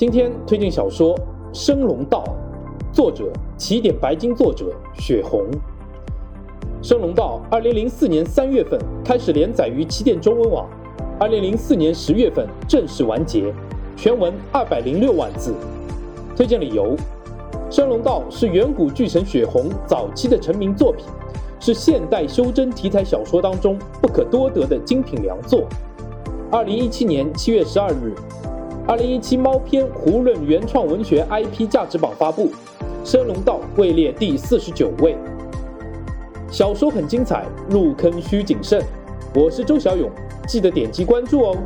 今天推荐小说《升龙道》，作者起点白金作者雪红。《升龙道》二零零四年三月份开始连载于起点中文网，二零零四年十月份正式完结，全文二百零六万字。推荐理由：《升龙道》是远古巨神雪红早期的成名作品，是现代修真题材小说当中不可多得的精品良作。二零一七年七月十二日，二零一七猫片胡润原创文学 IP 价值榜发布，《升龙道》位列第四十九位。小说很精彩，入坑需谨慎。我是周小勇，记得点击关注哦。